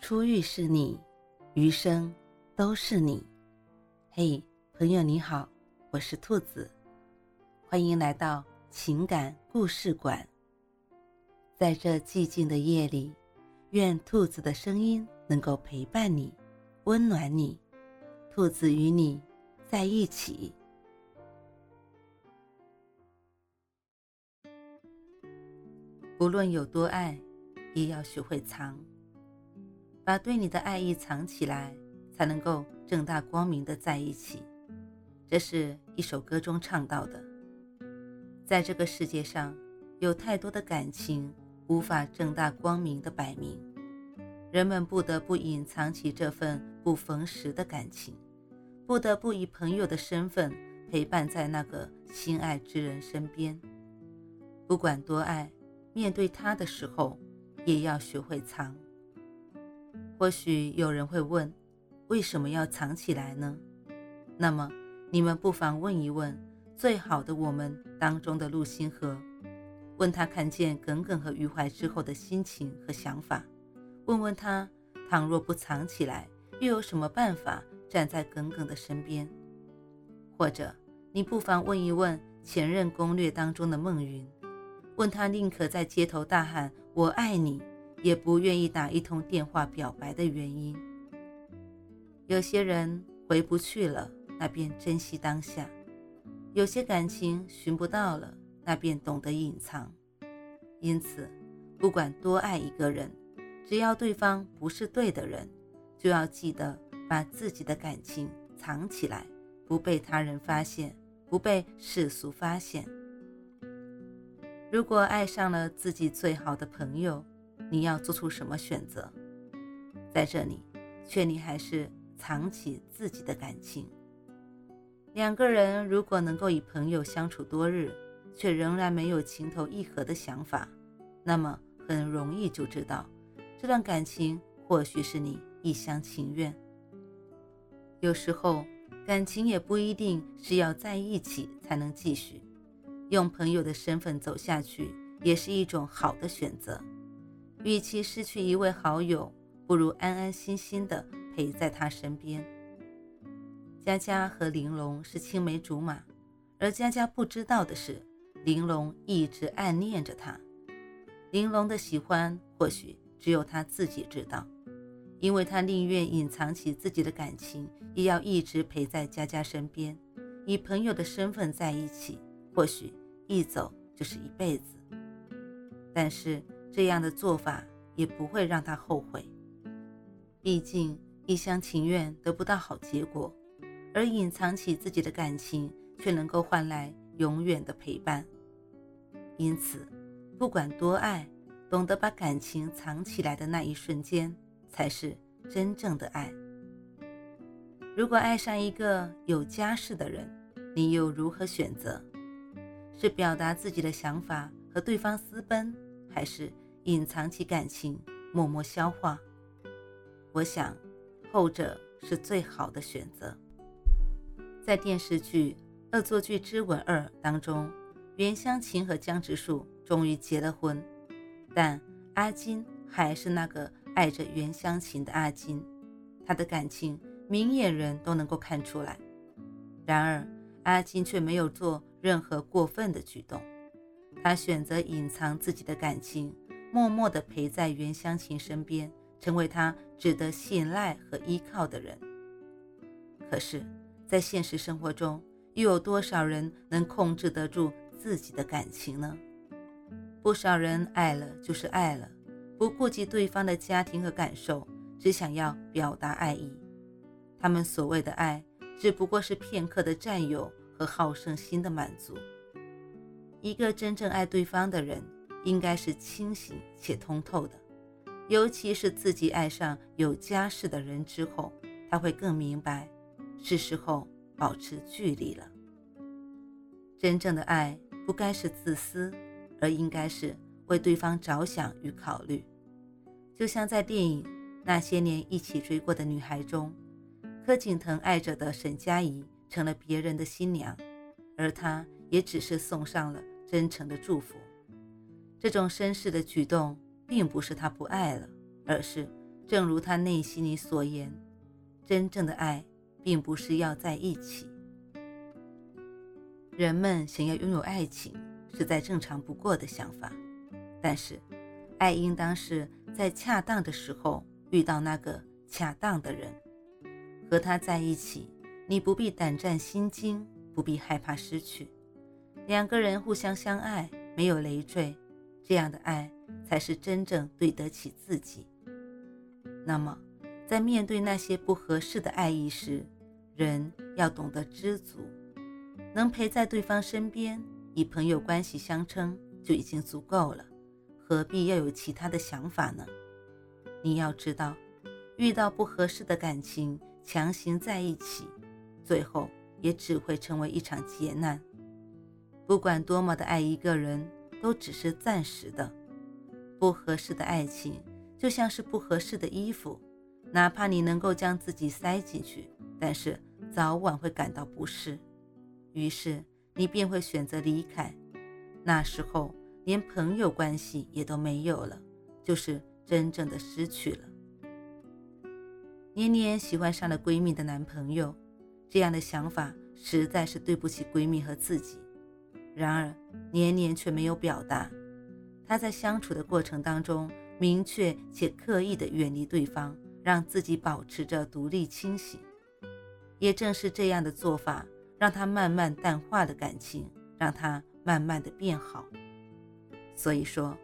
初遇是你，余生都是你。嘿，朋友你好，我是兔子，欢迎来到情感故事馆。在这寂静的夜里，愿兔子的声音能够陪伴你，温暖你。兔子与你在一起。不论有多爱，也要学会藏。把对你的爱意藏起来，才能够正大光明的在一起。这是一首歌中唱到的。在这个世界上，有太多的感情无法正大光明的摆明，人们不得不隐藏起这份不逢时的感情，不得不以朋友的身份陪伴在那个心爱之人身边。不管多爱。面对他的时候，也要学会藏。或许有人会问，为什么要藏起来呢？那么，你们不妨问一问最好的我们当中的陆星河，问他看见耿耿和余淮之后的心情和想法，问问他，倘若不藏起来，又有什么办法站在耿耿的身边？或者，你不妨问一问前任攻略当中的孟云。问他宁可在街头大喊“我爱你”，也不愿意打一通电话表白的原因。有些人回不去了，那便珍惜当下；有些感情寻不到了，那便懂得隐藏。因此，不管多爱一个人，只要对方不是对的人，就要记得把自己的感情藏起来，不被他人发现，不被世俗发现。如果爱上了自己最好的朋友，你要做出什么选择？在这里，劝你还是藏起自己的感情。两个人如果能够以朋友相处多日，却仍然没有情投意合的想法，那么很容易就知道，这段感情或许是你一厢情愿。有时候，感情也不一定是要在一起才能继续。用朋友的身份走下去，也是一种好的选择。与其失去一位好友，不如安安心心的陪在他身边。佳佳和玲珑是青梅竹马，而佳佳不知道的是，玲珑一直暗恋着他。玲珑的喜欢，或许只有他自己知道，因为他宁愿隐藏起自己的感情，也要一直陪在佳佳身边，以朋友的身份在一起。或许。一走就是一辈子，但是这样的做法也不会让他后悔。毕竟一厢情愿得不到好结果，而隐藏起自己的感情却能够换来永远的陪伴。因此，不管多爱，懂得把感情藏起来的那一瞬间，才是真正的爱。如果爱上一个有家室的人，你又如何选择？是表达自己的想法和对方私奔，还是隐藏起感情默默消化？我想，后者是最好的选择。在电视剧《恶作剧之吻二》当中，袁湘琴和江直树终于结了婚，但阿金还是那个爱着袁湘琴的阿金，他的感情明眼人都能够看出来。然而，阿金却没有做。任何过分的举动，他选择隐藏自己的感情，默默地陪在袁湘琴身边，成为她值得信赖和依靠的人。可是，在现实生活中，又有多少人能控制得住自己的感情呢？不少人爱了就是爱了，不顾及对方的家庭和感受，只想要表达爱意。他们所谓的爱，只不过是片刻的占有。和好胜心的满足。一个真正爱对方的人，应该是清醒且通透的。尤其是自己爱上有家室的人之后，他会更明白，是时候保持距离了。真正的爱不该是自私，而应该是为对方着想与考虑。就像在电影《那些年一起追过的女孩》中，柯景腾爱着的沈佳宜。成了别人的新娘，而他也只是送上了真诚的祝福。这种绅士的举动，并不是他不爱了，而是正如他内心里所言，真正的爱并不是要在一起。人们想要拥有爱情是再正常不过的想法，但是，爱应当是在恰当的时候遇到那个恰当的人，和他在一起，你不必胆战心惊，不必害怕失去，两个人互相相爱，没有累赘，这样的爱才是真正对得起自己。那么，在面对那些不合适的爱意时，人要懂得知足，能陪在对方身边，以朋友关系相称就已经足够了，何必要有其他的想法呢？你要知道，遇到不合适的感情，强行在一起，最后也只会成为一场劫难。不管多么的爱一个人，都只是暂时的，不合适的爱情。就像是不合适的衣服，哪怕你能够将自己塞进去，但是早晚会感到不适，于是你便会选择离开。那时候连朋友关系也都没有了，就是真正的失去了。年年喜欢上了闺蜜的男朋友，这样的想法实在是对不起闺蜜和自己。然而年年却没有表达，他在相处的过程当中。明确且刻意的远离对方，让自己保持着独立清醒。也正是这样的做法，让他慢慢淡化了感情，让他慢慢的变好。所以说，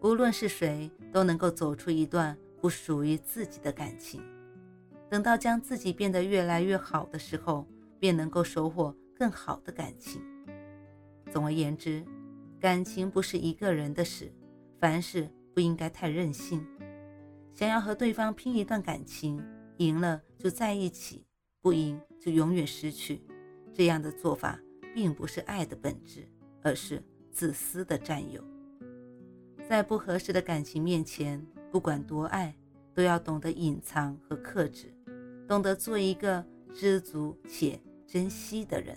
无论是谁，都能够走出一段不属于自己的感情。等到将自己变得越来越好的时候，便能够收获更好的感情。总而言之，感情不是一个人的事，凡事。不应该太任性，想要和对方拼一段感情，赢了就在一起，不赢就永远失去。这样的做法并不是爱的本质，而是自私的占有。在不合适的感情面前，不管多爱，都要懂得隐藏和克制，懂得做一个知足且珍惜的人。